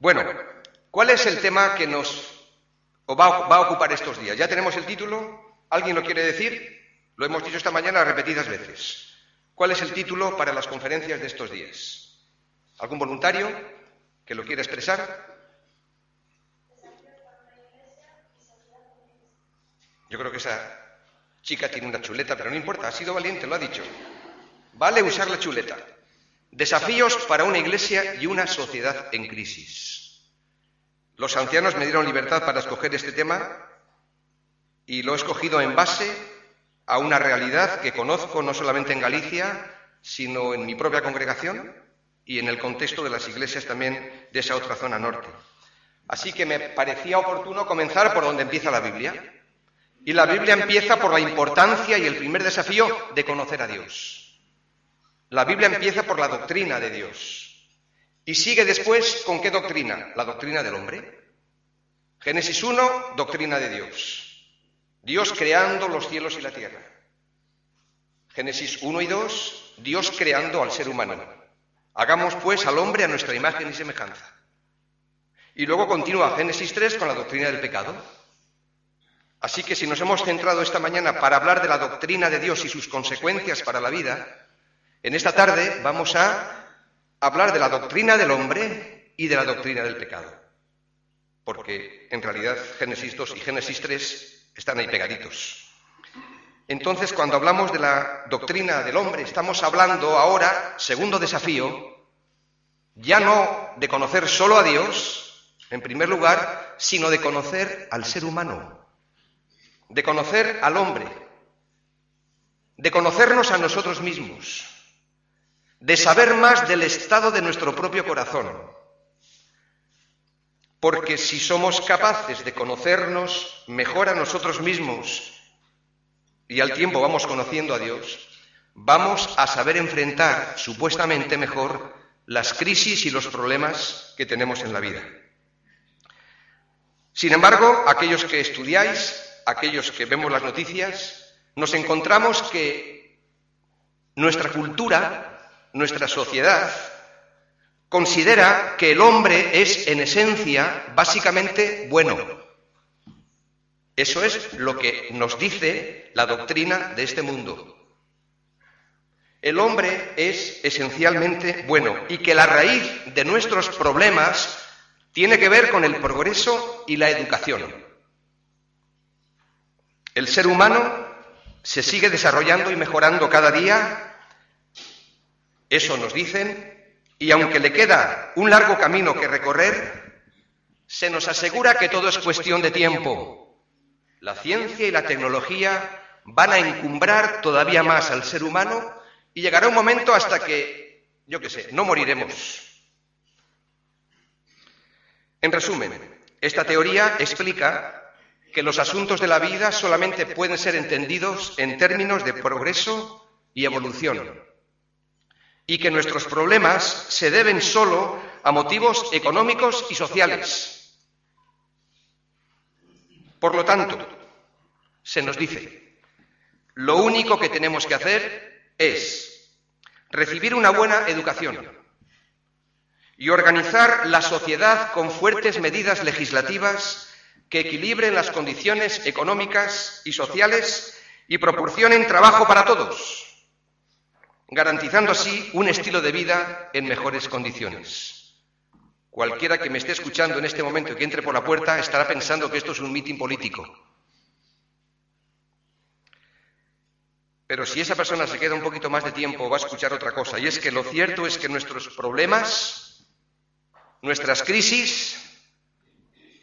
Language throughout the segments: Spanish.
Bueno, ¿cuál es el tema que nos va, va a ocupar estos días? ¿Ya tenemos el título? ¿Alguien lo quiere decir? Lo hemos dicho esta mañana repetidas veces. ¿Cuál es el título para las conferencias de estos días? ¿Algún voluntario que lo quiera expresar? Yo creo que esa chica tiene una chuleta, pero no importa, ha sido valiente, lo ha dicho. Vale usar la chuleta. Desafíos para una iglesia y una sociedad en crisis. Los ancianos me dieron libertad para escoger este tema y lo he escogido en base a una realidad que conozco no solamente en Galicia, sino en mi propia congregación y en el contexto de las iglesias también de esa otra zona norte. Así que me parecía oportuno comenzar por donde empieza la Biblia. Y la Biblia empieza por la importancia y el primer desafío de conocer a Dios. La Biblia empieza por la doctrina de Dios. Y sigue después con qué doctrina? La doctrina del hombre. Génesis 1, doctrina de Dios. Dios creando los cielos y la tierra. Génesis 1 y 2, Dios creando al ser humano. Hagamos pues al hombre a nuestra imagen y semejanza. Y luego continúa Génesis 3 con la doctrina del pecado. Así que si nos hemos centrado esta mañana para hablar de la doctrina de Dios y sus consecuencias para la vida, en esta tarde vamos a hablar de la doctrina del hombre y de la doctrina del pecado. Porque en realidad Génesis 2 y Génesis 3 están ahí pegaditos. Entonces, cuando hablamos de la doctrina del hombre, estamos hablando ahora, segundo desafío, ya no de conocer solo a Dios, en primer lugar, sino de conocer al ser humano, de conocer al hombre, de conocernos a nosotros mismos, de saber más del estado de nuestro propio corazón. Porque si somos capaces de conocernos mejor a nosotros mismos y al tiempo vamos conociendo a Dios, vamos a saber enfrentar supuestamente mejor las crisis y los problemas que tenemos en la vida. Sin embargo, aquellos que estudiáis, aquellos que vemos las noticias, nos encontramos que nuestra cultura nuestra sociedad considera que el hombre es en esencia básicamente bueno. Eso es lo que nos dice la doctrina de este mundo. El hombre es esencialmente bueno y que la raíz de nuestros problemas tiene que ver con el progreso y la educación. El ser humano se sigue desarrollando y mejorando cada día eso nos dicen, y aunque le queda un largo camino que recorrer, se nos asegura que todo es cuestión de tiempo. La ciencia y la tecnología van a encumbrar todavía más al ser humano y llegará un momento hasta que, yo qué sé, no moriremos. En resumen, esta teoría explica que los asuntos de la vida solamente pueden ser entendidos en términos de progreso y evolución y que nuestros problemas se deben solo a motivos económicos y sociales. Por lo tanto, se nos dice, lo único que tenemos que hacer es recibir una buena educación y organizar la sociedad con fuertes medidas legislativas que equilibren las condiciones económicas y sociales y proporcionen trabajo para todos garantizando así un estilo de vida en mejores condiciones. Cualquiera que me esté escuchando en este momento y que entre por la puerta estará pensando que esto es un mitin político. Pero si esa persona se queda un poquito más de tiempo va a escuchar otra cosa. Y es que lo cierto es que nuestros problemas, nuestras crisis,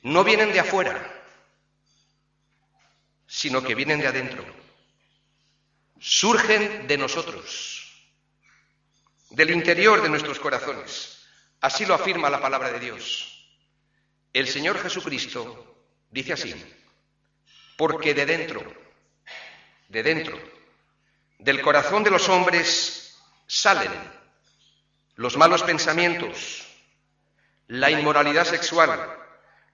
no vienen de afuera, sino que vienen de adentro. Surgen de nosotros del interior de nuestros corazones. Así lo afirma la palabra de Dios. El Señor Jesucristo dice así, porque de dentro, de dentro, del corazón de los hombres salen los malos pensamientos, la inmoralidad sexual,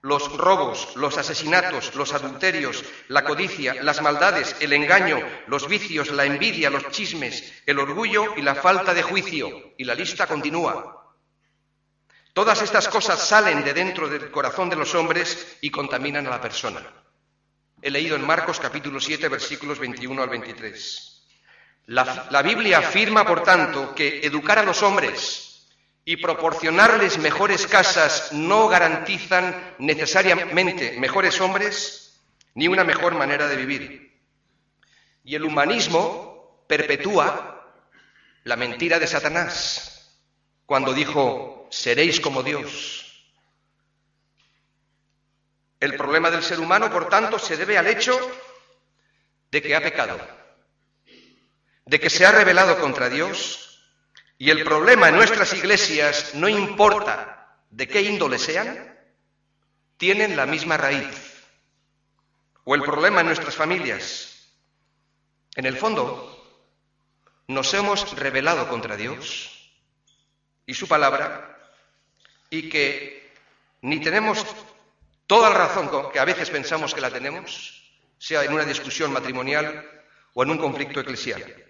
los robos, los asesinatos, los adulterios, la codicia, las maldades, el engaño, los vicios, la envidia, los chismes, el orgullo y la falta de juicio. Y la lista continúa. Todas estas cosas salen de dentro del corazón de los hombres y contaminan a la persona. He leído en Marcos capítulo 7 versículos 21 al 23. La, la Biblia afirma, por tanto, que educar a los hombres y proporcionarles mejores casas no garantizan necesariamente mejores hombres ni una mejor manera de vivir. Y el humanismo perpetúa la mentira de Satanás cuando dijo, seréis como Dios. El problema del ser humano, por tanto, se debe al hecho de que ha pecado, de que se ha rebelado contra Dios y el problema en nuestras iglesias, no importa de qué índole sean, tienen la misma raíz. O el problema en nuestras familias. En el fondo, nos hemos rebelado contra Dios y su palabra y que ni tenemos toda la razón que a veces pensamos que la tenemos, sea en una discusión matrimonial o en un conflicto eclesial.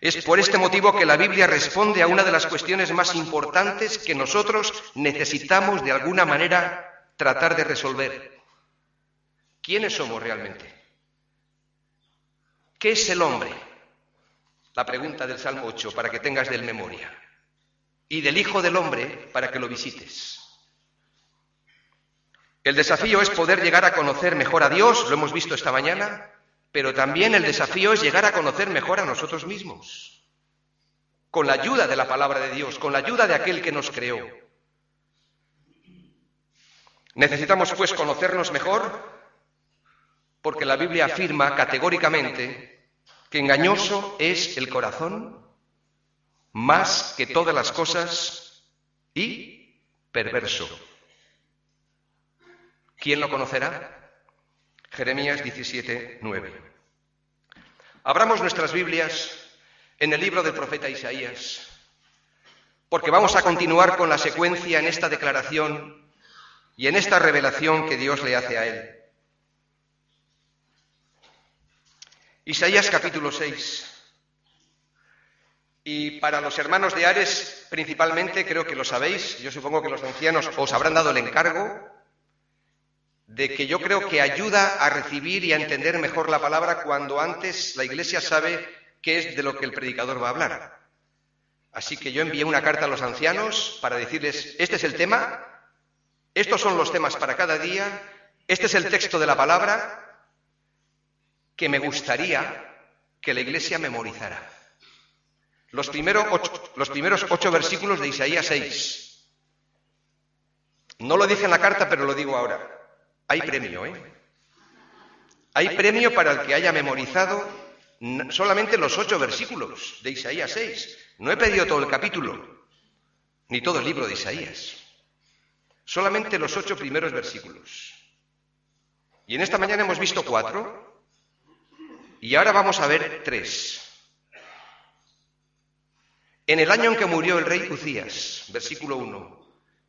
Es por este motivo que la Biblia responde a una de las cuestiones más importantes que nosotros necesitamos de alguna manera tratar de resolver. ¿Quiénes somos realmente? ¿Qué es el hombre? La pregunta del Salmo 8 para que tengas del memoria. Y del Hijo del Hombre para que lo visites. El desafío es poder llegar a conocer mejor a Dios, lo hemos visto esta mañana, pero también el desafío es llegar a conocer mejor a nosotros mismos, con la ayuda de la palabra de Dios, con la ayuda de aquel que nos creó. Necesitamos pues conocernos mejor porque la Biblia afirma categóricamente que engañoso es el corazón más que todas las cosas y perverso. ¿Quién lo conocerá? Jeremías 17, 9. Abramos nuestras Biblias en el libro del profeta Isaías, porque vamos a continuar con la secuencia en esta declaración y en esta revelación que Dios le hace a él. Isaías capítulo 6. Y para los hermanos de Ares, principalmente, creo que lo sabéis, yo supongo que los ancianos os habrán dado el encargo de que yo creo que ayuda a recibir y a entender mejor la palabra cuando antes la Iglesia sabe qué es de lo que el predicador va a hablar. Así que yo envié una carta a los ancianos para decirles, este es el tema, estos son los temas para cada día, este es el texto de la palabra que me gustaría que la Iglesia memorizara. Los, los primeros ocho versículos de Isaías 6. No lo dije en la carta, pero lo digo ahora. Hay premio, ¿eh? Hay premio para el que haya memorizado solamente los ocho versículos de Isaías 6. No he pedido todo el capítulo, ni todo el libro de Isaías. Solamente los ocho primeros versículos. Y en esta mañana hemos visto cuatro, y ahora vamos a ver tres. En el año en que murió el rey Ucías, versículo 1,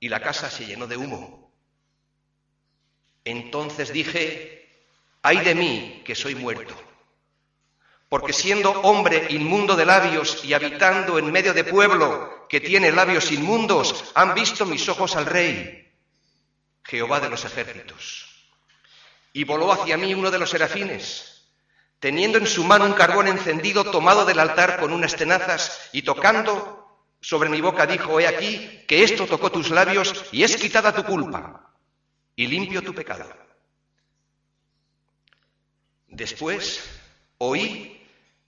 y la casa se llenó de humo. Entonces dije, ay de mí que soy muerto, porque siendo hombre inmundo de labios y habitando en medio de pueblo que tiene labios inmundos, han visto mis ojos al rey, Jehová de los ejércitos. Y voló hacia mí uno de los serafines, teniendo en su mano un carbón encendido tomado del altar con unas tenazas y tocando sobre mi boca dijo, he aquí, que esto tocó tus labios y es quitada tu culpa y limpio tu pecado. Después oí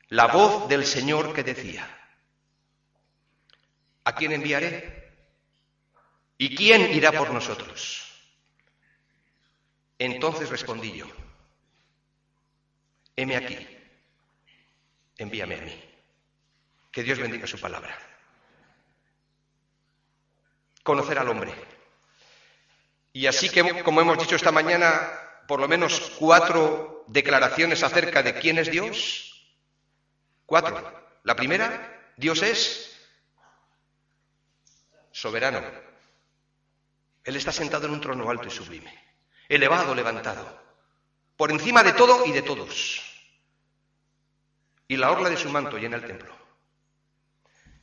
la voz del Señor que decía, ¿a quién enviaré? ¿Y quién irá por nosotros? Entonces respondí yo, heme aquí, envíame a mí. Que Dios bendiga su palabra. Conocer al hombre. Y así que, como hemos dicho esta mañana, por lo menos cuatro declaraciones acerca de quién es Dios. Cuatro. La primera, Dios es soberano. Él está sentado en un trono alto y sublime, elevado, levantado, por encima de todo y de todos. Y la orla de su manto llena el templo.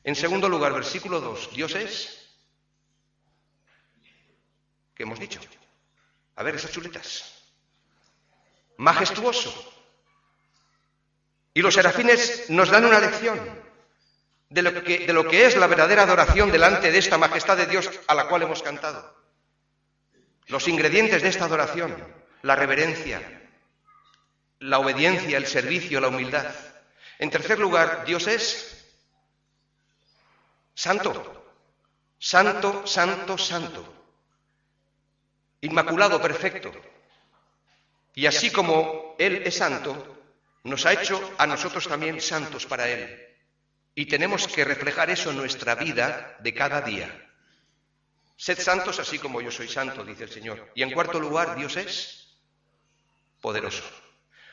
En segundo lugar, versículo 2, Dios es, ¿qué hemos dicho? A ver, esas chuletas. Majestuoso. Y los serafines nos dan una lección de lo, que, de lo que es la verdadera adoración delante de esta majestad de Dios a la cual hemos cantado. Los ingredientes de esta adoración, la reverencia, la obediencia, el servicio, la humildad. En tercer lugar, Dios es Santo, santo, santo, santo. Inmaculado, perfecto. Y así como Él es santo, nos ha hecho a nosotros también santos para Él. Y tenemos que reflejar eso en nuestra vida de cada día. Sed santos así como yo soy santo, dice el Señor. Y en cuarto lugar, Dios es poderoso.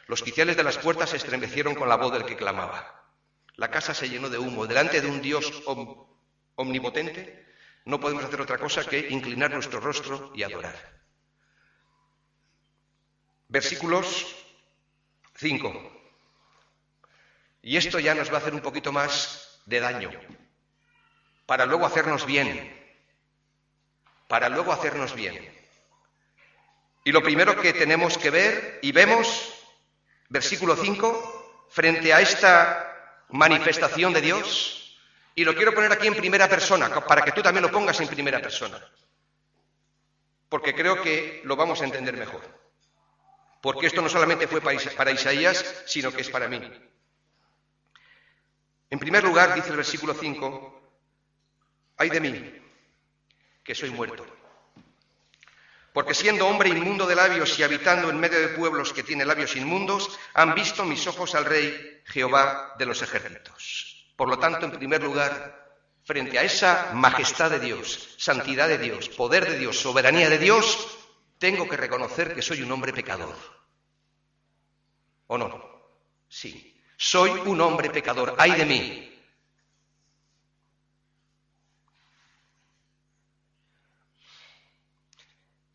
Los oficiales de las puertas se estremecieron con la voz del que clamaba. La casa se llenó de humo. Delante de un Dios omnipotente, no podemos hacer otra cosa que inclinar nuestro rostro y adorar. Versículos 5. Y esto ya nos va a hacer un poquito más de daño, para luego hacernos bien, para luego hacernos bien. Y lo primero que tenemos que ver y vemos, versículo 5, frente a esta manifestación de Dios, y lo quiero poner aquí en primera persona, para que tú también lo pongas en primera persona. Porque creo que lo vamos a entender mejor. Porque esto no solamente fue para Isaías, sino que es para mí. En primer lugar, dice el versículo 5, ay de mí, que soy muerto. Porque siendo hombre inmundo de labios y habitando en medio de pueblos que tienen labios inmundos, han visto mis ojos al Rey Jehová de los ejércitos. Por lo tanto, en primer lugar, frente a esa majestad de Dios, santidad de Dios, poder de Dios, soberanía de Dios, tengo que reconocer que soy un hombre pecador. ¿O no? Sí. Soy un hombre pecador. ¡Ay de mí!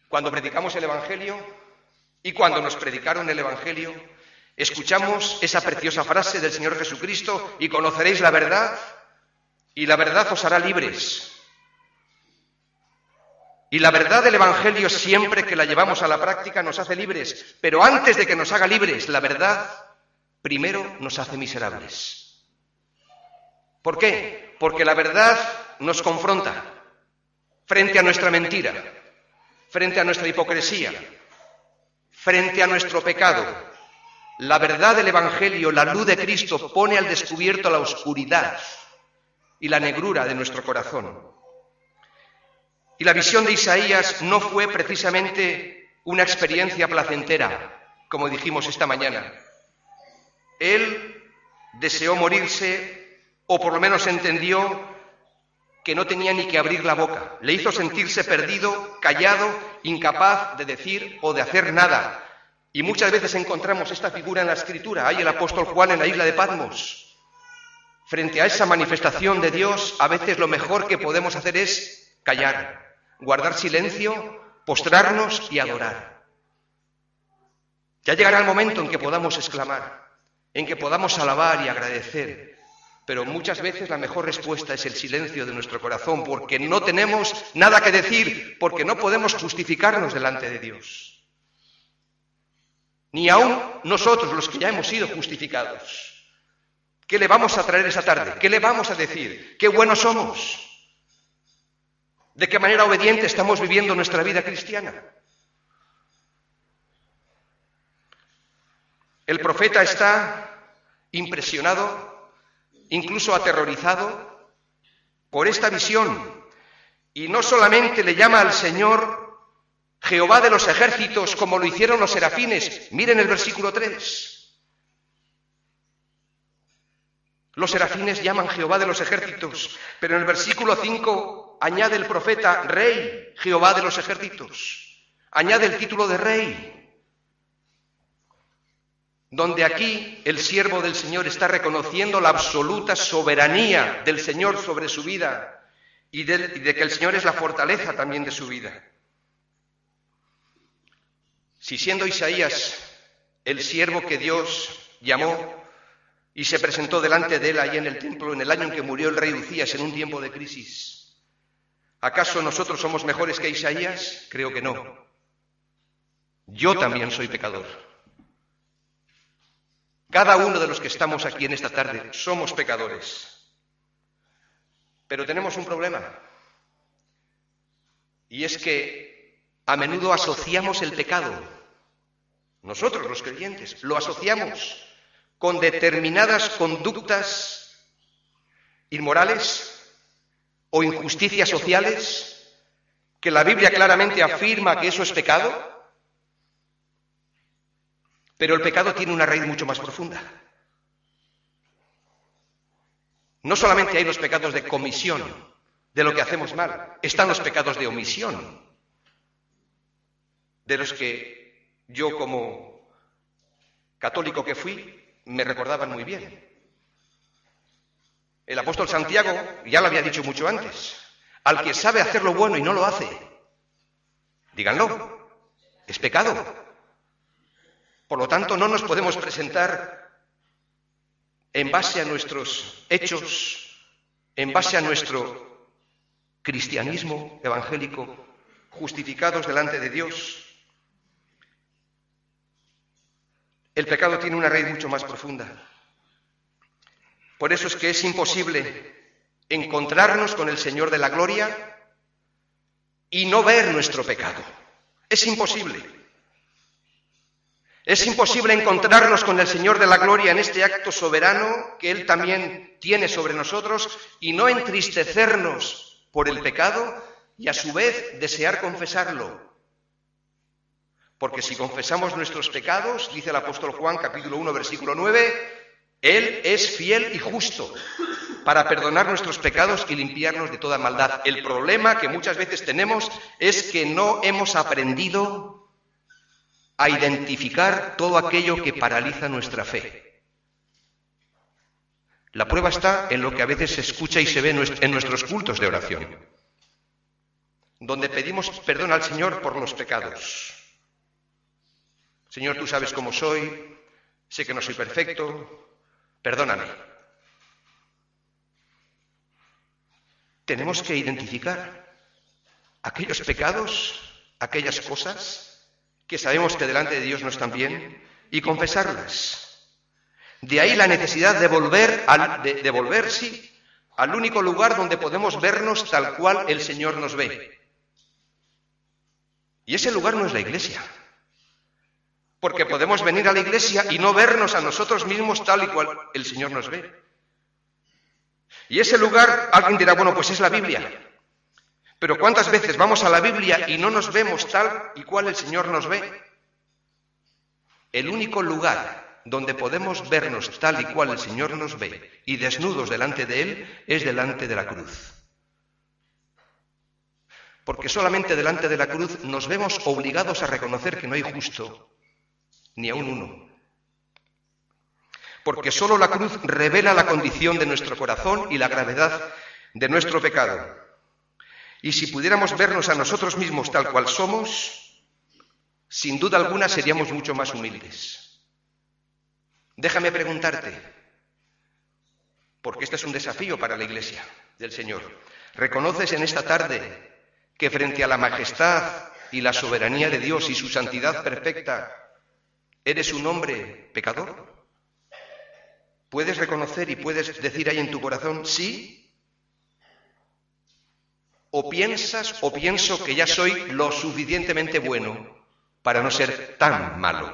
Cuando predicamos el Evangelio y cuando nos predicaron el Evangelio, escuchamos esa preciosa frase del Señor Jesucristo y conoceréis la verdad y la verdad os hará libres. Y la verdad del Evangelio siempre que la llevamos a la práctica nos hace libres, pero antes de que nos haga libres, la verdad primero nos hace miserables. ¿Por qué? Porque la verdad nos confronta frente a nuestra mentira, frente a nuestra hipocresía, frente a nuestro pecado, la verdad del Evangelio, la luz de Cristo, pone al descubierto la oscuridad y la negrura de nuestro corazón. Y la visión de Isaías no fue precisamente una experiencia placentera, como dijimos esta mañana. Él deseó morirse, o por lo menos entendió que no tenía ni que abrir la boca. Le hizo sentirse perdido, callado, incapaz de decir o de hacer nada, y muchas veces encontramos esta figura en la escritura. Hay el apóstol Juan en la isla de Patmos. Frente a esa manifestación de Dios, a veces lo mejor que podemos hacer es callar, guardar silencio, postrarnos y adorar. Ya llegará el momento en que podamos exclamar, en que podamos alabar y agradecer, pero muchas veces la mejor respuesta es el silencio de nuestro corazón, porque no tenemos nada que decir, porque no podemos justificarnos delante de Dios ni aún nosotros los que ya hemos sido justificados. ¿Qué le vamos a traer esa tarde? ¿Qué le vamos a decir? ¿Qué buenos somos? ¿De qué manera obediente estamos viviendo nuestra vida cristiana? El profeta está impresionado, incluso aterrorizado por esta visión y no solamente le llama al Señor Jehová de los ejércitos como lo hicieron los serafines. Miren el versículo 3. Los serafines llaman Jehová de los ejércitos, pero en el versículo 5 añade el profeta Rey, Jehová de los ejércitos. Añade el título de Rey. Donde aquí el siervo del Señor está reconociendo la absoluta soberanía del Señor sobre su vida y de, que el Señor es la fortaleza también de su vida. Si siendo Isaías el siervo que Dios llamó y se presentó delante de él allí en el templo en el año en que murió el rey Ucías en un tiempo de crisis. ¿Acaso nosotros somos mejores que Isaías? Creo que no. Yo también soy pecador. Cada uno de los que estamos aquí en esta tarde somos pecadores. Pero tenemos un problema. Y es que a menudo asociamos el pecado. Nosotros los creyentes lo asociamos con determinadas conductas inmorales o injusticias sociales, que la Biblia claramente afirma que eso es pecado, pero el pecado tiene una raíz mucho más profunda. No solamente hay los pecados de comisión, de lo que hacemos mal, están los pecados de omisión, de los que yo como católico que fui, me recordaban muy bien. El apóstol Santiago ya lo había dicho mucho antes. Al que sabe hacer lo bueno y no lo hace, díganlo, es pecado. Por lo tanto, no nos podemos presentar en base a nuestros hechos, en base a nuestro cristianismo evangélico, justificados delante de Dios, El pecado tiene una raíz mucho más profunda. Por eso es que es imposible encontrarnos con el Señor de la Gloria y no ver nuestro pecado. Es imposible. Es imposible encontrarnos con el Señor de la Gloria en este acto soberano que Él también tiene sobre nosotros y no entristecernos por el pecado y a su vez desear confesarlo, porque si confesamos nuestros pecados, dice el apóstol Juan capítulo 1 versículo 9, Él es fiel y justo para perdonar nuestros pecados y limpiarnos de toda maldad. El problema que muchas veces tenemos es que no hemos aprendido a identificar todo aquello que paraliza nuestra fe. La prueba está en lo que a veces se escucha y se ve en nuestros cultos de oración, donde pedimos perdón al Señor por los pecados. Señor, tú sabes cómo soy, sé que no soy perfecto, perdóname. Tenemos que identificar aquellos pecados, aquellas cosas que sabemos que delante de Dios no están bien y confesarlas. De ahí la necesidad de volver, al, de, de volver, sí, al único lugar donde podemos vernos tal cual el Señor nos ve. Y ese lugar no es la iglesia. Porque podemos venir a la iglesia y no vernos a nosotros mismos tal y cual el Señor nos ve. Y ese lugar, alguien dirá, bueno, pues es la Biblia. Pero ¿cuántas veces vamos a la Biblia y no nos vemos tal y cual el Señor nos ve? El único lugar donde podemos vernos tal y cual el Señor nos ve y desnudos delante de Él es delante de la cruz. Porque solamente delante de la cruz nos vemos obligados a reconocer que no hay justo, ni a un uno. Porque solo la cruz revela la condición de nuestro corazón y la gravedad de nuestro pecado. Y si pudiéramos vernos a nosotros mismos tal cual somos, sin duda alguna seríamos mucho más humildes. Déjame preguntarte, porque este es un desafío para la Iglesia del Señor. ¿Reconoces en esta tarde que frente a la majestad y la soberanía de Dios y su santidad perfecta, ¿Eres un hombre pecador? ¿Puedes reconocer y puedes decir ahí en tu corazón sí? ¿O piensas o pienso que ya soy lo suficientemente bueno para no ser tan malo?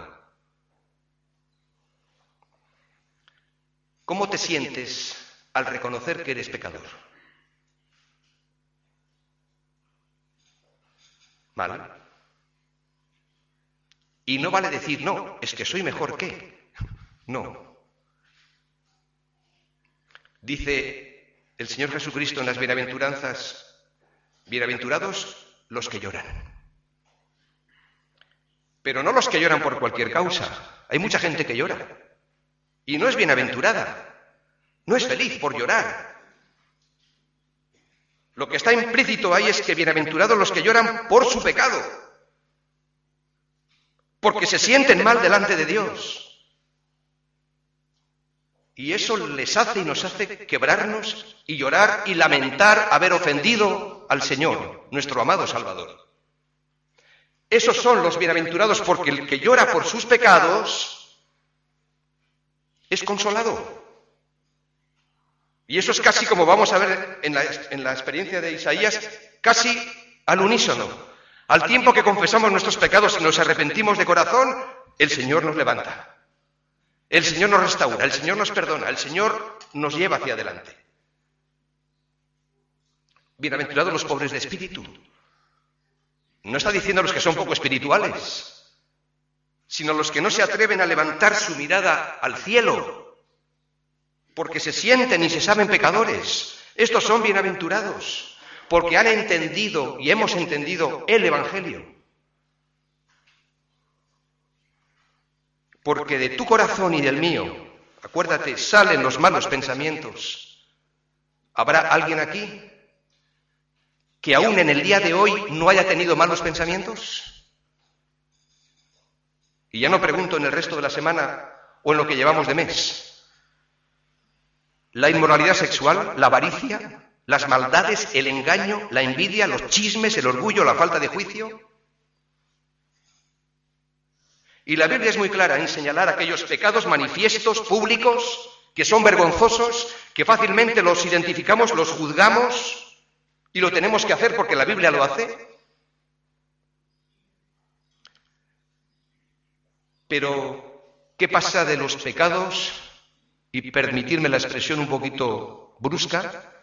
¿Cómo te sientes al reconocer que eres pecador? Mal. Y no vale decir, no, es que soy mejor que. No. Dice el Señor Jesucristo en las bienaventuranzas, bienaventurados los que lloran. Pero no los que lloran por cualquier causa. Hay mucha gente que llora. Y no es bienaventurada. No es feliz por llorar. Lo que está implícito ahí es que bienaventurados los que lloran por su pecado. Porque se sienten mal delante de Dios. Y eso les hace y nos hace quebrarnos y llorar y lamentar haber ofendido al Señor, nuestro amado Salvador. Esos son los bienaventurados porque el que llora por sus pecados es consolado. Y eso es casi como vamos a ver en la, en la experiencia de Isaías, casi al unísono. Al tiempo que confesamos nuestros pecados y nos arrepentimos de corazón, el Señor nos levanta. El Señor nos restaura, el Señor nos perdona, el Señor nos lleva hacia adelante. Bienaventurados los pobres de espíritu. No está diciendo los que son poco espirituales, sino los que no se atreven a levantar su mirada al cielo, porque se sienten y se saben pecadores. Estos son bienaventurados, porque han entendido y hemos entendido el Evangelio. porque de tu corazón y del mío, acuérdate, salen los malos pensamientos. ¿Habrá alguien aquí que aún en el día de hoy no haya tenido malos pensamientos? Y ya no pregunto en el resto de la semana o en lo que llevamos de mes. La inmoralidad sexual, la avaricia, las maldades, el engaño, la envidia, los chismes, el orgullo, la falta de juicio, y la Biblia es muy clara en señalar aquellos pecados manifiestos, públicos, que son vergonzosos, que fácilmente los identificamos, los juzgamos y lo tenemos que hacer porque la Biblia lo hace. Pero, ¿qué pasa de los pecados? Y permitirme la expresión un poquito brusca,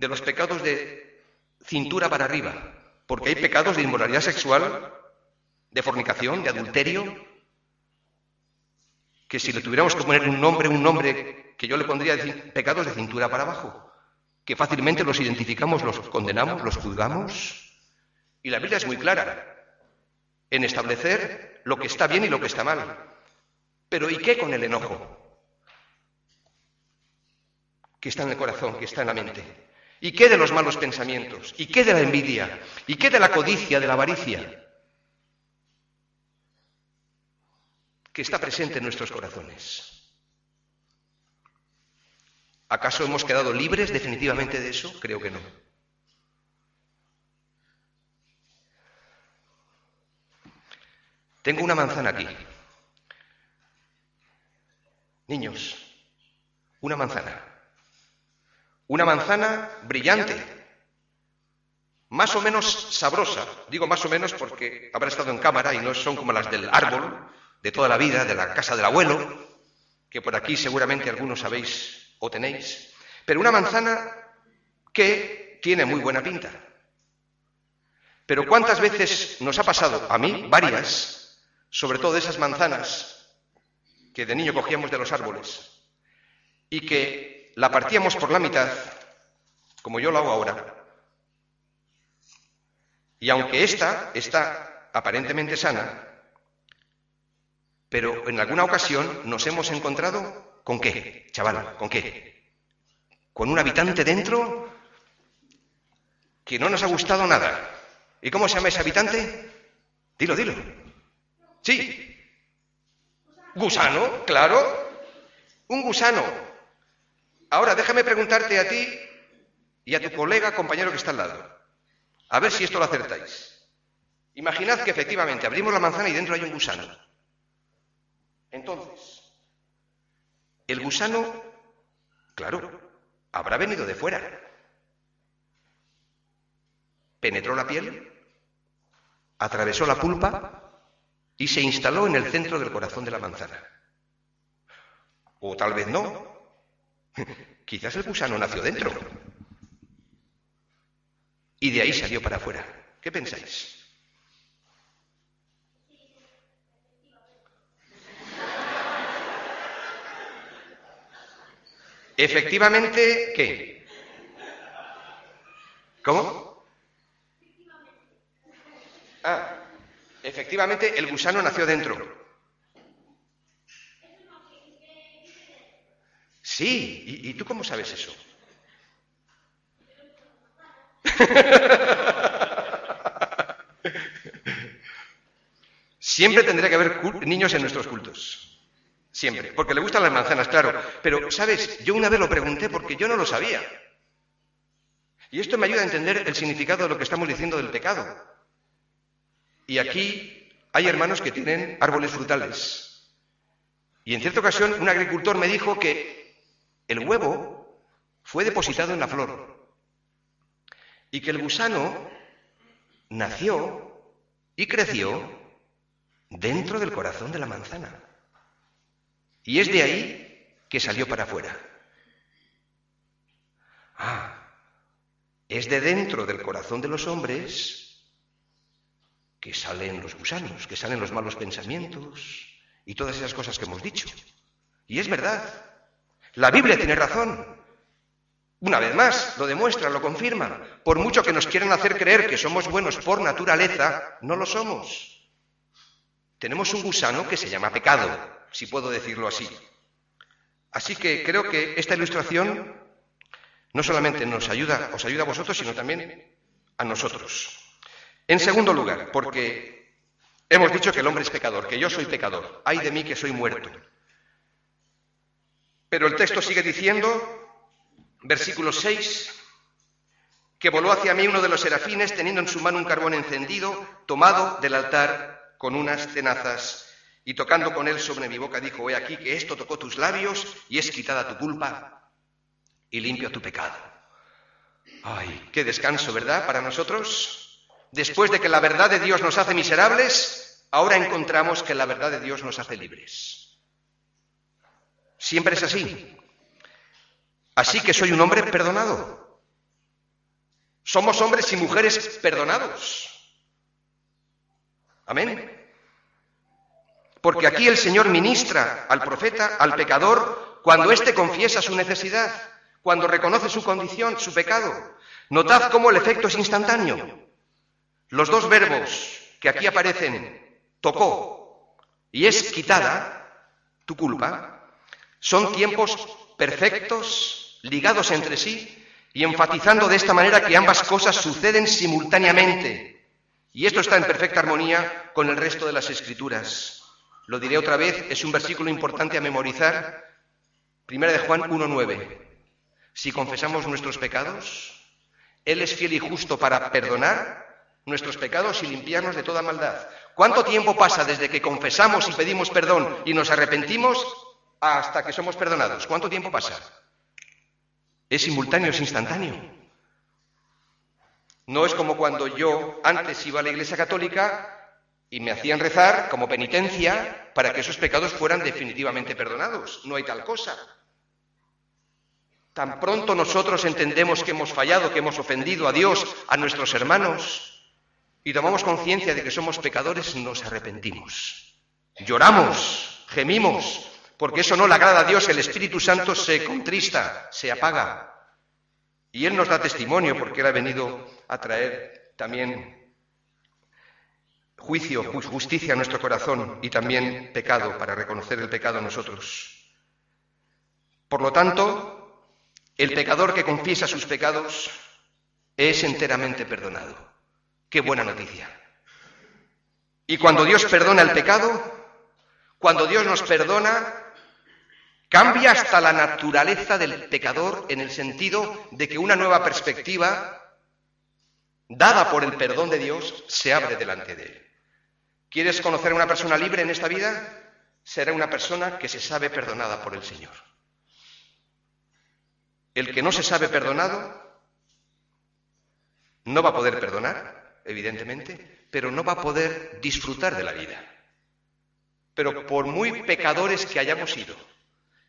de los pecados de cintura para arriba, porque hay pecados de inmoralidad sexual de fornicación, de adulterio, que si le tuviéramos que poner un nombre, un nombre que yo le pondría pecados de cintura para abajo, que fácilmente los identificamos, los condenamos, los juzgamos. Y la Biblia es muy clara en establecer lo que está bien y lo que está mal. Pero ¿y qué con el enojo? Que está en el corazón, que está en la mente. ¿Y qué de los malos pensamientos? ¿Y qué de la envidia? ¿Y qué de la codicia, de la avaricia? que está presente en nuestros corazones. ¿Acaso hemos quedado libres definitivamente de eso? Creo que no. Tengo una manzana aquí. Niños, una manzana. Una manzana brillante, más o menos sabrosa. Digo más o menos porque habrá estado en cámara y no son como las del árbol, de toda la vida, de la casa del abuelo, que por aquí seguramente algunos sabéis o tenéis, pero una manzana que tiene muy buena pinta. Pero ¿cuántas veces nos ha pasado, a mí, varias, sobre todo esas manzanas que de niño cogíamos de los árboles y que la partíamos por la mitad, como yo lo hago ahora, y aunque esta está aparentemente sana, pero en alguna ocasión nos hemos encontrado con qué, chaval, con qué. Con un habitante dentro que no nos ha gustado nada. ¿Y cómo se llama ese habitante? Dilo, dilo. Sí. Gusano, claro. Un gusano. Ahora déjame preguntarte a ti y a tu colega, compañero que está al lado. A ver si esto lo acertáis. Imaginad que efectivamente abrimos la manzana y dentro hay un gusano. Entonces, El gusano, claro, habrá venido de fuera. Penetró la piel, atravesó la pulpa y se instaló en el centro del corazón de la manzana. O tal vez no. Quizás el gusano nació dentro. Y de ahí salió para afuera. ¿Qué pensáis? Efectivamente, ¿qué? ¿Cómo? Ah, efectivamente el gusano nació dentro. Sí, ¿y, tú cómo sabes eso? Siempre tendría que haber niños en nuestros cultos. Siempre. Porque le gustan las manzanas, claro. Pero, ¿sabes? Yo una vez lo pregunté porque yo no lo sabía. Y esto me ayuda a entender el significado de lo que estamos diciendo del pecado. Y aquí hay hermanos que tienen árboles frutales. Y en cierta ocasión un agricultor me dijo que el huevo fue depositado en la flor. Y que el gusano nació y creció dentro del corazón de la manzana. Y es de ahí que salió para afuera. Ah, es de dentro del corazón de los hombres que salen los gusanos, que salen los malos pensamientos y todas esas cosas que hemos dicho. Y es verdad. La Biblia tiene razón. Una vez más, lo demuestra, lo confirma. Por mucho que nos quieran hacer creer que somos buenos por naturaleza, no lo somos. Tenemos un gusano que se llama pecado si puedo decirlo así. Así que creo que esta ilustración no solamente nos ayuda, os ayuda a vosotros, sino también a nosotros. En segundo lugar, porque hemos dicho que el hombre es pecador, que yo soy pecador, ay de mí que soy muerto. Pero el texto sigue diciendo, versículo 6, que voló hacia mí uno de los serafines teniendo en su mano un carbón encendido, tomado del altar con unas tenazas y tocando con él sobre mi boca dijo, he aquí que esto tocó tus labios y es quitada tu culpa y limpio tu pecado. Ay, qué descanso, ¿verdad? Para nosotros. Después de que la verdad de Dios nos hace miserables, ahora encontramos que la verdad de Dios nos hace libres. Siempre es así. Así que soy un hombre perdonado. Somos hombres y mujeres perdonados. Amén. Porque aquí el Señor ministra al profeta, al pecador, cuando éste confiesa su necesidad, cuando reconoce su condición, su pecado. Notad cómo el efecto es instantáneo. Los dos verbos que aquí aparecen, tocó y es quitada, tu culpa, son tiempos perfectos, ligados entre sí y enfatizando de esta manera que ambas cosas suceden simultáneamente. Y esto está en perfecta armonía con el resto de las escrituras. Lo diré otra vez, es un versículo importante a memorizar. Primera de Juan 1.9. Si confesamos nuestros pecados, Él es fiel y justo para perdonar nuestros pecados y limpiarnos de toda maldad. ¿Cuánto tiempo pasa desde que confesamos y pedimos perdón y nos arrepentimos hasta que somos perdonados? ¿Cuánto tiempo pasa? Es simultáneo, es instantáneo. No es como cuando yo antes iba a la Iglesia Católica y me hacían rezar como penitencia para que esos pecados fueran definitivamente perdonados. No hay tal cosa. Tan pronto nosotros entendemos que hemos fallado, que hemos ofendido a Dios, a nuestros hermanos, y tomamos conciencia de que somos pecadores, nos arrepentimos. Lloramos, gemimos, porque eso no le agrada a Dios, el Espíritu Santo se contrista, se apaga. Y Él nos da testimonio porque Él ha venido a traer también juicio, justicia a nuestro corazón y también pecado, para reconocer el pecado en nosotros. Por lo tanto, el pecador que confiesa sus pecados es enteramente perdonado. Qué buena noticia. Y cuando Dios perdona el pecado, cuando Dios nos perdona, cambia hasta la naturaleza del pecador en el sentido de que una nueva perspectiva dada por el perdón de Dios se abre delante de él. ¿Quieres conocer a una persona libre en esta vida? Será una persona que se sabe perdonada por el Señor. El que no se sabe perdonado no va a poder perdonar, evidentemente, pero no va a poder disfrutar de la vida. Pero por muy pecadores que hayamos sido,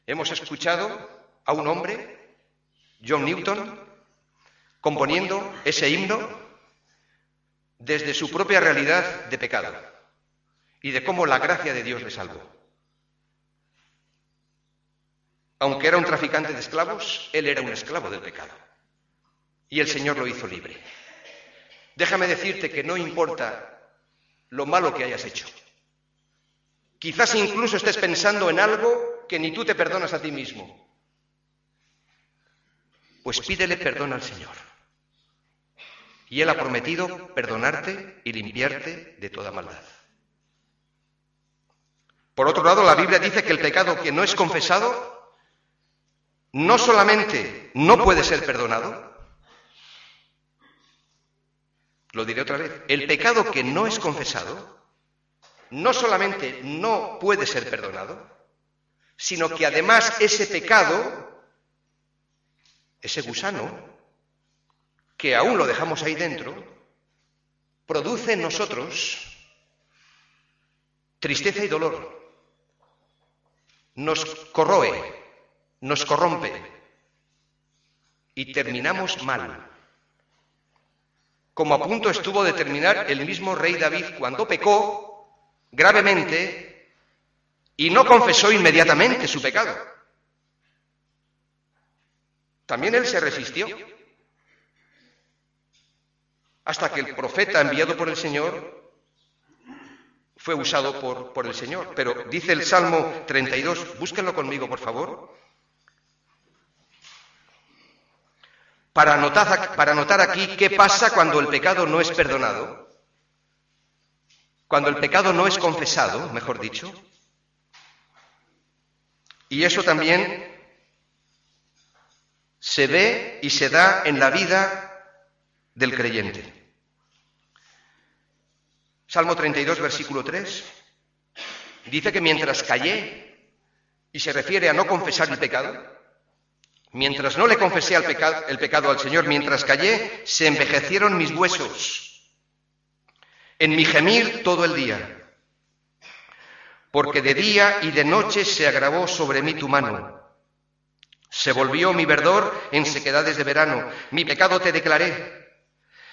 hemos escuchado a un hombre, John Newton, componiendo ese himno desde su propia realidad de pecado y de cómo la gracia de Dios le salvó. Aunque era un traficante de esclavos, él era un esclavo del pecado. Y el Señor lo hizo libre. Déjame decirte que no importa lo malo que hayas hecho. Quizás incluso estés pensando en algo que ni tú te perdonas a ti mismo. Pues pídele perdón al Señor. Y Él ha prometido perdonarte y limpiarte de toda maldad. Por otro lado, la Biblia dice que el pecado que no es confesado no solamente no puede ser perdonado, lo diré otra vez, el pecado que no es confesado no solamente no puede ser perdonado, sino que además ese pecado, ese gusano, que aún lo dejamos ahí dentro, produce en nosotros tristeza y dolor, nos corroe, nos corrompe y terminamos mal. Como a punto estuvo de terminar el mismo rey David cuando pecó gravemente y no confesó inmediatamente su pecado. También él se resistió hasta que el profeta enviado por el Señor fue usado por, por el Señor. Pero dice el Salmo 32, búsquenlo conmigo, por favor. Para notar, para notar aquí qué pasa cuando el pecado no es perdonado, cuando el pecado no es confesado, mejor dicho. Y eso también se ve y se da en la vida del creyente. Salmo 32, versículo 3, dice que mientras callé, y se refiere a no confesar el pecado, mientras no le confesé el pecado, el pecado al Señor, mientras callé, se envejecieron mis huesos, en mi gemir todo el día, porque de día y de noche se agravó sobre mí tu mano. Se volvió mi verdor en sequedades de verano. Mi pecado te declaré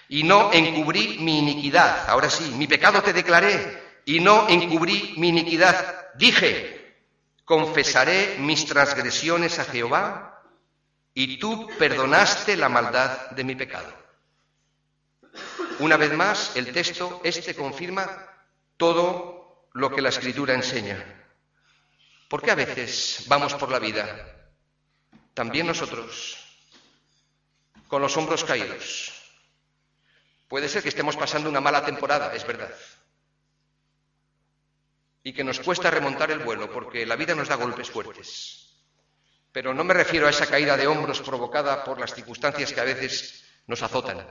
y no encubrí mi iniquidad. Ahora sí, mi pecado te declaré y no encubrí mi iniquidad. Dije, confesaré mis transgresiones a Jehová y tú perdonaste la maldad de mi pecado. Una vez más, el texto este confirma todo lo que la escritura enseña. ¿Por qué a veces vamos por la vida, también nosotros, con los hombros caídos? Puede ser que estemos pasando una mala temporada, es verdad. Y que nos cuesta remontar el vuelo porque la vida nos da golpes fuertes. Pero no me refiero a esa caída de hombros provocada por las circunstancias que a veces nos azotan,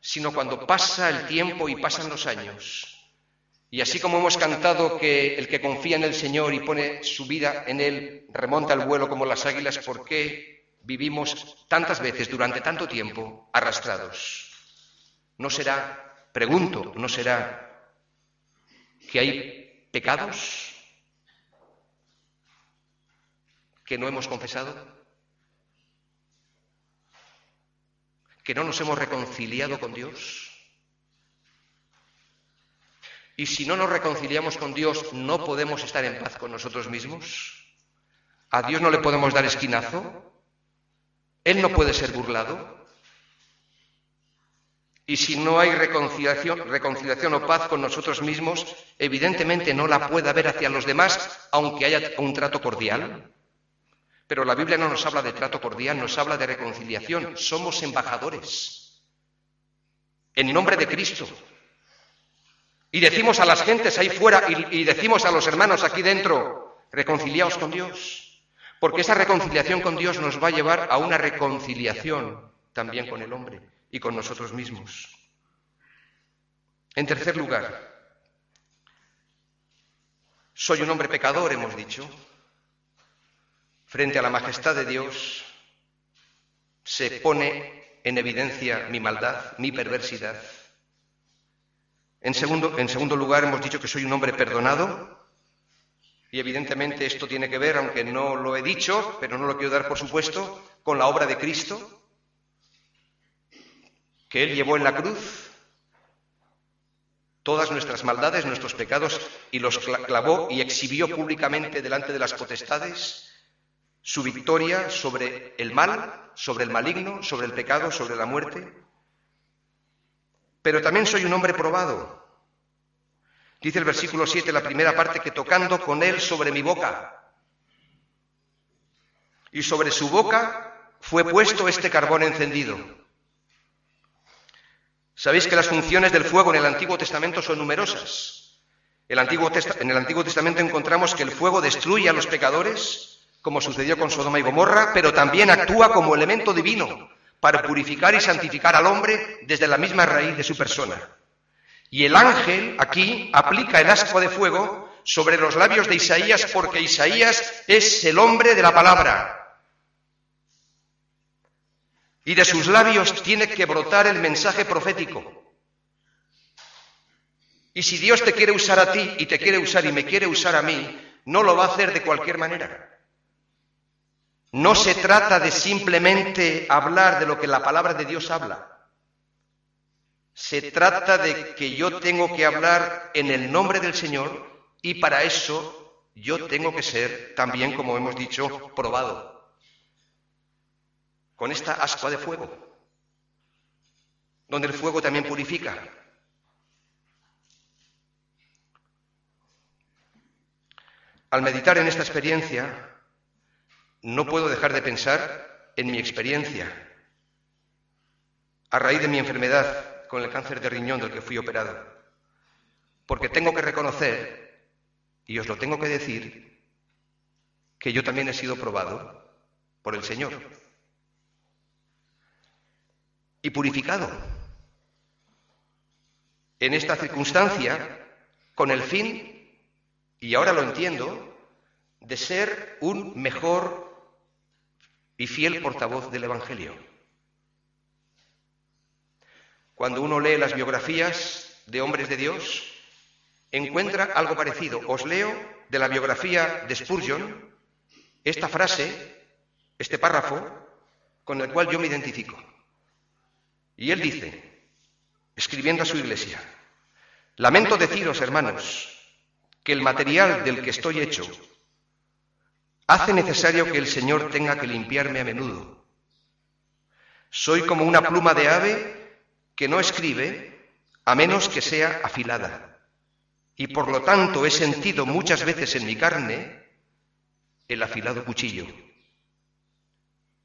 sino cuando pasa el tiempo y pasan los años. Y así como hemos cantado que el que confía en el Señor y pone su vida en Él remonta el vuelo como las águilas, ¿por qué vivimos tantas veces durante tanto tiempo arrastrados? ¿No será, pregunto, no será que hay pecados que no hemos confesado? ¿Que no nos hemos reconciliado con Dios? Y si no nos reconciliamos con Dios, ¿no podemos estar en paz con nosotros mismos? ¿A Dios no le podemos dar esquinazo? ¿Él no puede ser burlado? Y si no hay reconciliación, reconciliación o paz con nosotros mismos, evidentemente no la puede haber hacia los demás, aunque haya un trato cordial. Pero la Biblia no nos habla de trato cordial, nos habla de reconciliación. Somos embajadores. En nombre de Cristo. Y decimos a las gentes ahí fuera y, decimos a los hermanos aquí dentro, reconciliaos con Dios. Porque esa reconciliación con Dios nos va a llevar a una reconciliación también con el hombre y con nosotros mismos. En tercer lugar, soy un hombre pecador, hemos dicho. Frente a la majestad de Dios, se pone en evidencia mi maldad, mi perversidad. En segundo, en segundo lugar, hemos dicho que soy un hombre perdonado. Y evidentemente esto tiene que ver, aunque no lo he dicho, pero no lo quiero dar por supuesto, con la obra de Cristo, que Él llevó en la cruz todas nuestras maldades, nuestros pecados, y los clavó y exhibió públicamente delante de las potestades su victoria sobre el mal, sobre el maligno, sobre el pecado, sobre la muerte. Pero también soy un hombre probado. Dice el versículo 7, la primera parte, que tocando con él sobre mi boca. Y sobre su boca fue puesto este carbón encendido. Sabéis que las funciones del fuego en el Antiguo Testamento son numerosas. en el Antiguo Testamento encontramos que el fuego destruye a los pecadores, como sucedió con Sodoma y Gomorra, pero también actúa como elemento divino para purificar y santificar al hombre desde la misma raíz de su persona. Y el ángel aquí aplica el asco de fuego sobre los labios de Isaías porque Isaías es el hombre de la palabra. Y de sus labios tiene que brotar el mensaje profético. Y si Dios te quiere usar a ti y te quiere usar y me quiere usar a mí, no lo va a hacer de cualquier manera. No se trata de simplemente hablar de lo que la palabra de Dios habla. Se trata de que yo tengo que hablar en el nombre del Señor y para eso yo tengo que ser también, como hemos dicho, probado. Con esta ascua de fuego, donde el fuego también purifica. Al meditar en esta experiencia, no puedo dejar de pensar en mi experiencia. A raíz de mi enfermedad con el cáncer de riñón del que fui operado. Porque tengo que reconocer, y os lo tengo que decir, que yo también he sido probado por el Señor. Y purificado. En esta circunstancia con el fin, y ahora lo entiendo, de ser un mejor y fiel portavoz del Evangelio. Cuando uno lee las biografías de hombres de Dios, encuentra algo parecido. Os leo de la biografía de Spurgeon esta frase, este párrafo, con el cual yo me identifico. Y él dice, escribiendo a su iglesia, lamento deciros, hermanos, que el material del que estoy hecho hace necesario que el Señor tenga que limpiarme a menudo. Soy como una pluma de ave que no escribe a menos que sea afilada. Y por lo tanto he sentido muchas veces en mi carne el afilado cuchillo.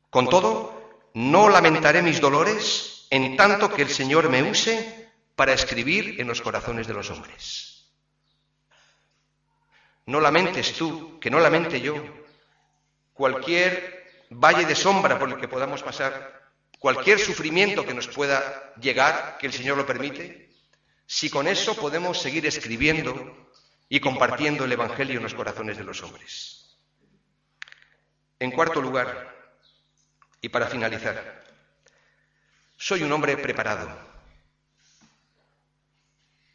Con todo, no lamentaré mis dolores en tanto que el Señor me use para escribir en los corazones de los hombres. No lamentes tú, que no lamente yo, cualquier valle de sombra por el que podamos pasar, cualquier sufrimiento que nos pueda llegar, que el Señor lo permite, si con eso podemos seguir escribiendo y compartiendo el Evangelio en los corazones de los hombres. En cuarto lugar, y para finalizar, soy un hombre preparado.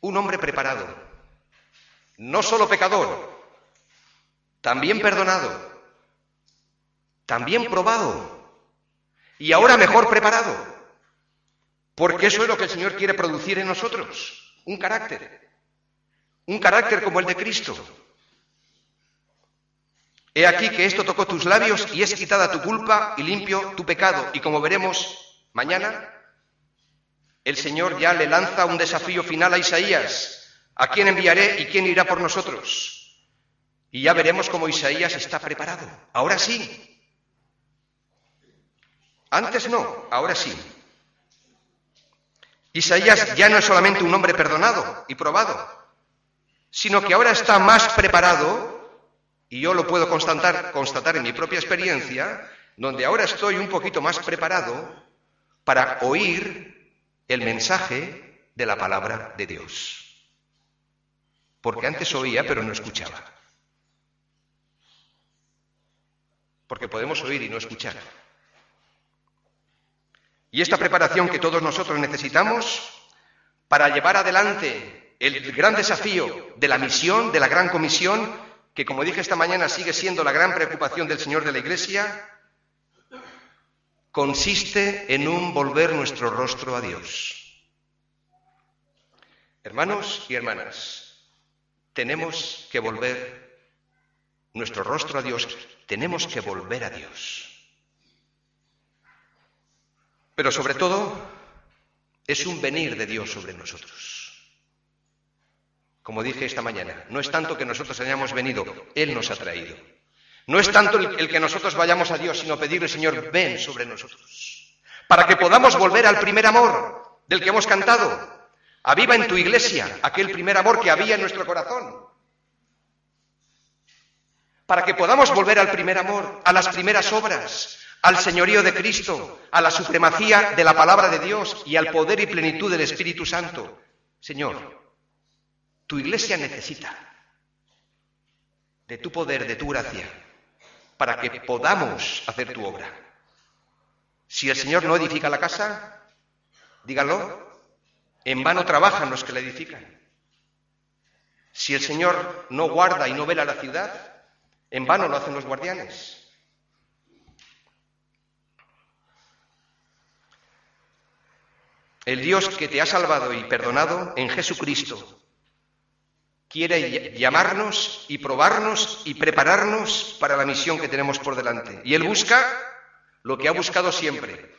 Un hombre preparado. No solo pecador, también perdonado también probado y ahora mejor preparado. Porque eso es lo que el Señor quiere producir en nosotros, un carácter, un carácter como el de Cristo. He aquí que esto tocó tus labios y es quitada tu culpa y limpio tu pecado. Y como veremos mañana, el Señor ya le lanza un desafío final a Isaías. ¿A quién enviaré y quién irá por nosotros? Y ya veremos cómo Isaías está preparado. Ahora sí, antes no, ahora sí. Isaías ya no es solamente un hombre perdonado y probado, sino que ahora está más preparado, y yo lo puedo constatar, en mi propia experiencia, donde ahora estoy un poquito más preparado para oír el mensaje de la palabra de Dios. Porque antes oía, pero no escuchaba. Porque podemos oír y no escuchar. Y esta preparación que todos nosotros necesitamos para llevar adelante el gran desafío de la misión, de la gran comisión, que como dije esta mañana sigue siendo la gran preocupación del Señor de la Iglesia, consiste en un volver nuestro rostro a Dios. Hermanos y hermanas, tenemos que volver nuestro rostro a Dios, tenemos que volver a Dios. Pero sobre todo, es un venir de Dios sobre nosotros. Como dije esta mañana, no es tanto que nosotros hayamos venido, Él nos ha traído. No es tanto el, que nosotros vayamos a Dios, sino pedirle, Señor, ven sobre nosotros. Para que podamos volver al primer amor del que hemos cantado. Aviva en tu iglesia aquel primer amor que había en nuestro corazón. Para que podamos volver al primer amor, a las primeras obras, al señorío de Cristo, a la supremacía de la palabra de Dios y al poder y plenitud del Espíritu Santo. Señor, tu iglesia necesita de tu poder, de tu gracia, para que podamos hacer tu obra. Si el Señor no edifica la casa, díganlo, en vano trabajan los que la edifican. Si el Señor no guarda y no vela la ciudad, en vano lo hacen los guardianes. El Dios que te ha salvado y perdonado en Jesucristo quiere llamarnos y probarnos y prepararnos para la misión que tenemos por delante. Y Él busca lo que ha buscado siempre.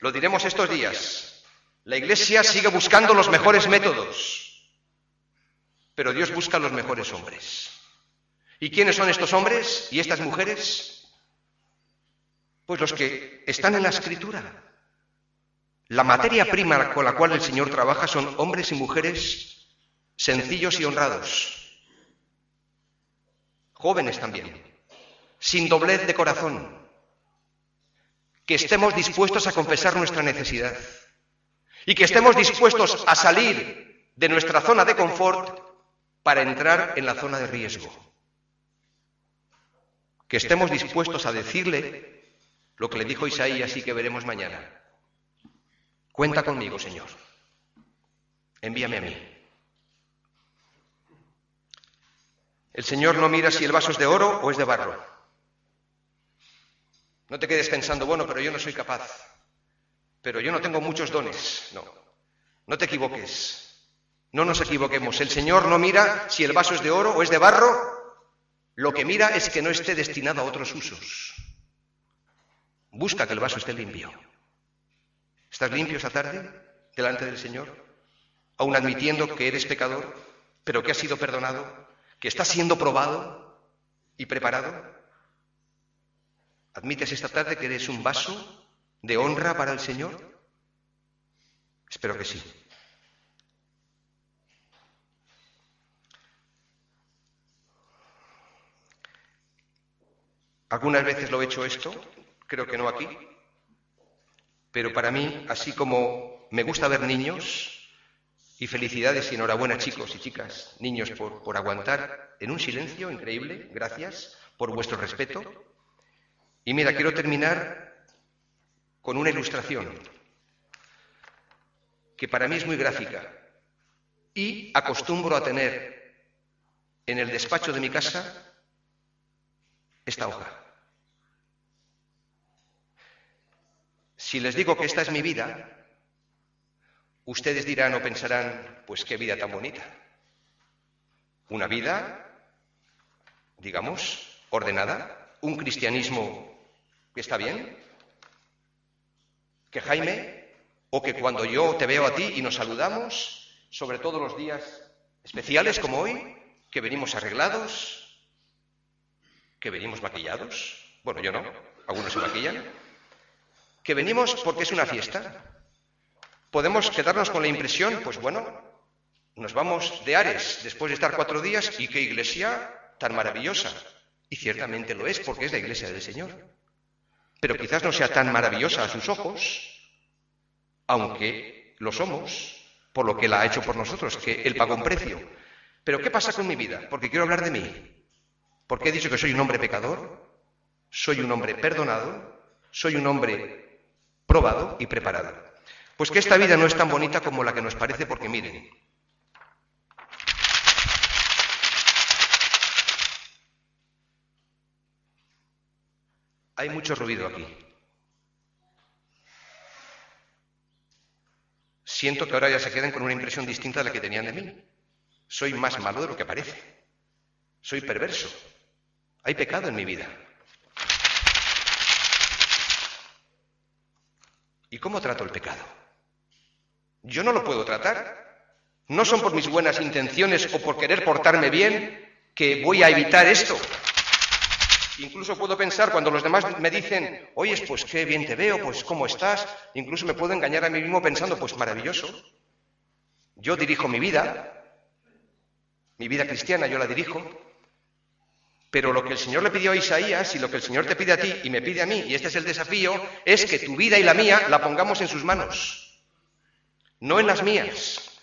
Lo diremos estos días. La Iglesia sigue buscando los mejores métodos, pero Dios busca los mejores hombres. ¿Y quiénes son estos hombres y estas mujeres? Pues los que están en la Escritura, la materia prima con la cual el Señor trabaja son hombres y mujeres sencillos y honrados, jóvenes también, sin doblez de corazón, que estemos dispuestos a confesar nuestra necesidad. y que estemos dispuestos a salir de nuestra zona de confort para entrar en la zona de riesgo. Que estemos dispuestos a decirle lo que le dijo Isaías y que veremos mañana. Cuenta conmigo, Señor. Envíame a mí. El Señor no mira si el vaso es de oro o es de barro. No te quedes pensando, bueno, pero yo no soy capaz. Pero yo no tengo muchos dones. No. No te equivoques. No nos equivoquemos. El Señor no mira si el vaso es de oro o es de barro. Lo que mira es que no esté destinado a otros usos. Busca que el vaso esté limpio. ¿Estás limpio esta tarde delante del Señor? Aún admitiendo que eres pecador, pero que has sido perdonado, que estás siendo probado y preparado. ¿Admites esta tarde que eres un vaso de honra para el Señor? Espero que sí. Algunas veces lo he hecho esto, creo que no aquí, pero para mí, así como me gusta ver niños, y felicidades y enhorabuena chicos y chicas, niños, por, por aguantar en un silencio increíble, gracias por vuestro respeto. Y mira, quiero terminar con una ilustración que para mí es muy gráfica y acostumbro a tener en el despacho de mi casa esta hoja. Si les digo que esta es mi vida, ustedes dirán o pensarán, pues qué vida tan bonita. Una vida, digamos, ordenada, un cristianismo que está bien, que Jaime, o que cuando yo te veo a ti y nos saludamos, sobre todo los días especiales como hoy, que venimos arreglados, que venimos maquillados, bueno, yo no, algunos se maquillan, que venimos porque es una fiesta. Podemos quedarnos con la impresión, pues bueno, nos vamos de Ares después de estar cuatro días y qué iglesia tan maravillosa. Y ciertamente lo es porque es la iglesia del Señor. Pero quizás no sea tan maravillosa a sus ojos, aunque lo somos, por lo que la ha hecho por nosotros, que Él pagó un precio. Pero ¿qué pasa con mi vida? Porque quiero hablar de mí. Porque he dicho que soy un hombre pecador, soy un hombre perdonado, soy un hombre probado y preparado. Pues que esta vida no es tan bonita como la que nos parece porque miren, hay mucho ruido aquí. Siento que ahora ya se queden con una impresión distinta de la que tenían de mí. Soy más malo de lo que parece. Soy perverso. Hay pecado en mi vida. ¿Y cómo trato el pecado? Yo no lo puedo tratar. No son por mis buenas intenciones o por querer portarme bien que voy a evitar esto. Incluso puedo pensar cuando los demás me dicen, oyes, pues qué bien te veo, pues cómo estás. Incluso me puedo engañar a mí mismo pensando, pues maravilloso. Yo dirijo mi vida, mi vida cristiana yo la dirijo, pero lo que el Señor le pidió a Isaías y lo que el Señor te pide a ti y me pide a mí, y este es el desafío, es que tu vida y la mía la pongamos en sus manos. No en las mías,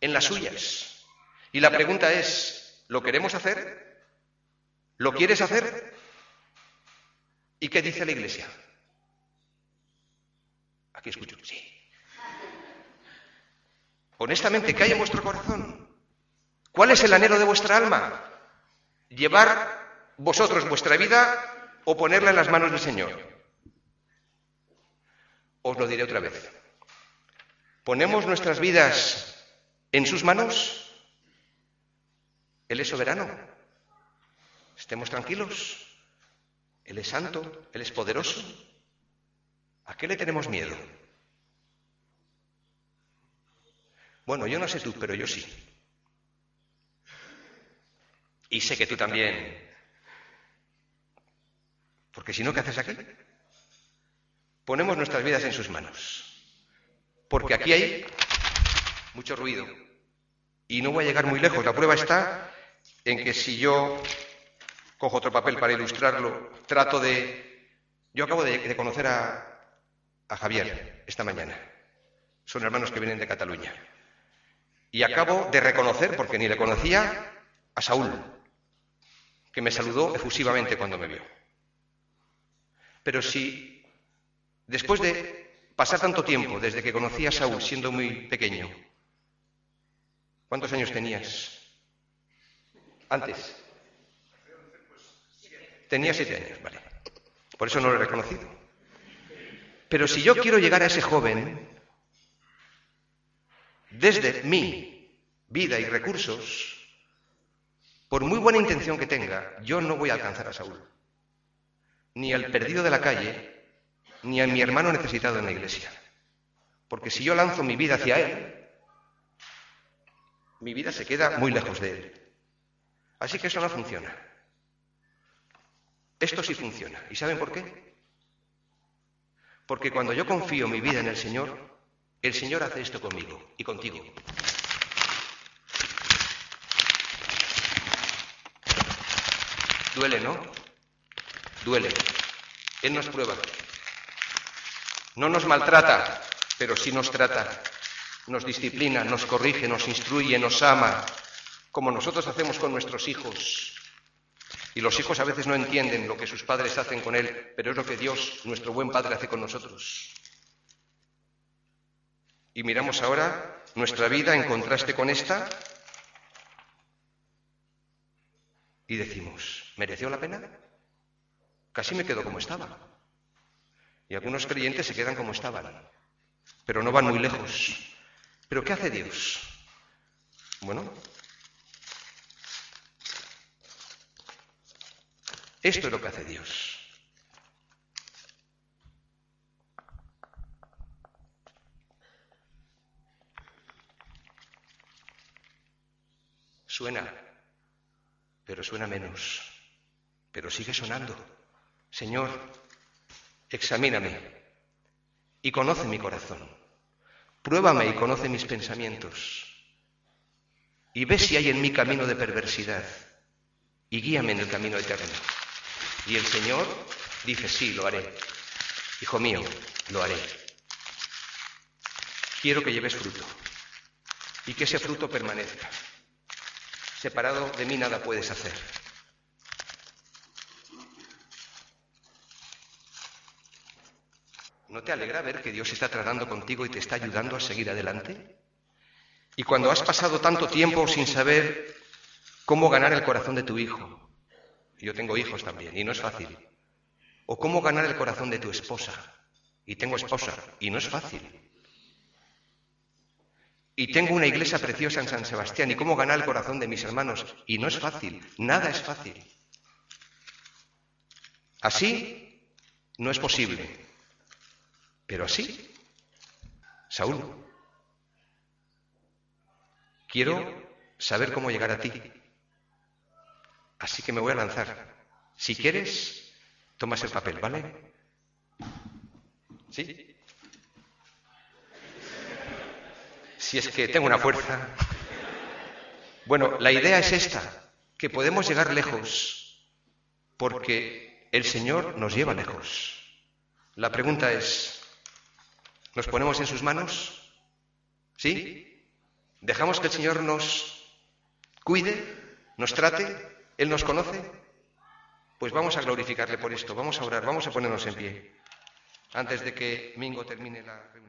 en las suyas. Y la pregunta es, ¿lo queremos hacer? ¿Lo quieres hacer? ¿Y qué dice la Iglesia? Aquí escucho, sí. Honestamente, ¿qué hay en vuestro corazón? ¿Cuál es el anhelo de vuestra alma? ¿Llevar vosotros vuestra vida o ponerla en las manos del Señor? Os lo diré otra vez. ¿Ponemos nuestras vidas en sus manos? Él es soberano. Estemos tranquilos. Él es santo, Él es poderoso. ¿A qué le tenemos miedo? Bueno, yo no sé tú, pero yo sí. Y sé que tú también. Porque si no, ¿qué haces aquí? Ponemos nuestras vidas en sus manos. Porque aquí hay mucho ruido. Y no voy a llegar muy lejos. La prueba está en que si yo cojo otro papel para ilustrarlo, trato de... Yo acabo de, conocer a, Javier esta mañana. Son hermanos que vienen de Cataluña. Y acabo de reconocer, porque ni le conocía, a Saúl, que me saludó efusivamente cuando me vio. Pero si, después de pasar tanto tiempo, desde que conocí a Saúl siendo muy pequeño, ¿cuántos años tenías? Antes. Tenía siete años, vale. Por eso no lo he reconocido. Pero si yo quiero llegar a ese joven, desde mi vida y recursos, por muy buena intención que tenga, yo no voy a alcanzar a Saúl. Ni al perdido de la calle, ni a mi hermano necesitado en la iglesia. Porque si yo lanzo mi vida hacia él, mi vida se queda muy lejos de él. Así que eso no funciona. Esto sí funciona. ¿Y saben por qué? Porque cuando yo confío mi vida en el Señor, el Señor hace esto conmigo y contigo. Duele, ¿no? Duele. Él nos prueba. No nos maltrata, pero sí nos trata. Nos disciplina, nos corrige, nos instruye, nos ama, como nosotros hacemos con nuestros hijos. Y los hijos a veces no entienden lo que sus padres hacen con él, pero es lo que Dios, nuestro buen Padre, hace con nosotros. Y miramos ahora nuestra vida en contraste con esta y decimos, ¿mereció la pena? Casi me quedo como estaba. Y algunos creyentes se quedan como estaban, pero no van muy lejos. ¿Pero qué hace Dios? Bueno, Esto es lo que hace Dios. Suena, pero suena menos, pero sigue sonando. Señor, examíname y conoce mi corazón. Pruébame y conoce mis pensamientos. Y ve si hay en mí camino de perversidad y guíame en el camino eterno. Y el Señor dice, sí, lo haré. Hijo mío, lo haré. Quiero que lleves fruto y que ese fruto permanezca. Separado de mí nada puedes hacer. ¿No te alegra ver que Dios está tratando contigo y te está ayudando a seguir adelante? Y cuando has pasado tanto tiempo sin saber cómo ganar el corazón de tu hijo, yo tengo hijos también y no es fácil, o cómo ganar el corazón de tu esposa, y tengo esposa y no es fácil, y tengo una iglesia preciosa en San Sebastián, y cómo ganar el corazón de mis hermanos, y no es fácil, nada es fácil. Así no es posible. Pero así, Saúl, quiero saber cómo llegar a ti. Así que me voy a lanzar. Si quieres, tomas el papel, ¿vale? ¿Sí? Si es que tengo una fuerza. Bueno, la idea es esta, que podemos llegar lejos porque el Señor nos lleva lejos. La pregunta es, ¿Nos ponemos en sus manos? ¿Sí? ¿Dejamos que el Señor nos cuide, nos trate? ¿Él nos conoce? Pues vamos a glorificarle por esto, vamos a orar, vamos a ponernos en pie antes de que Mingo termine la reunión.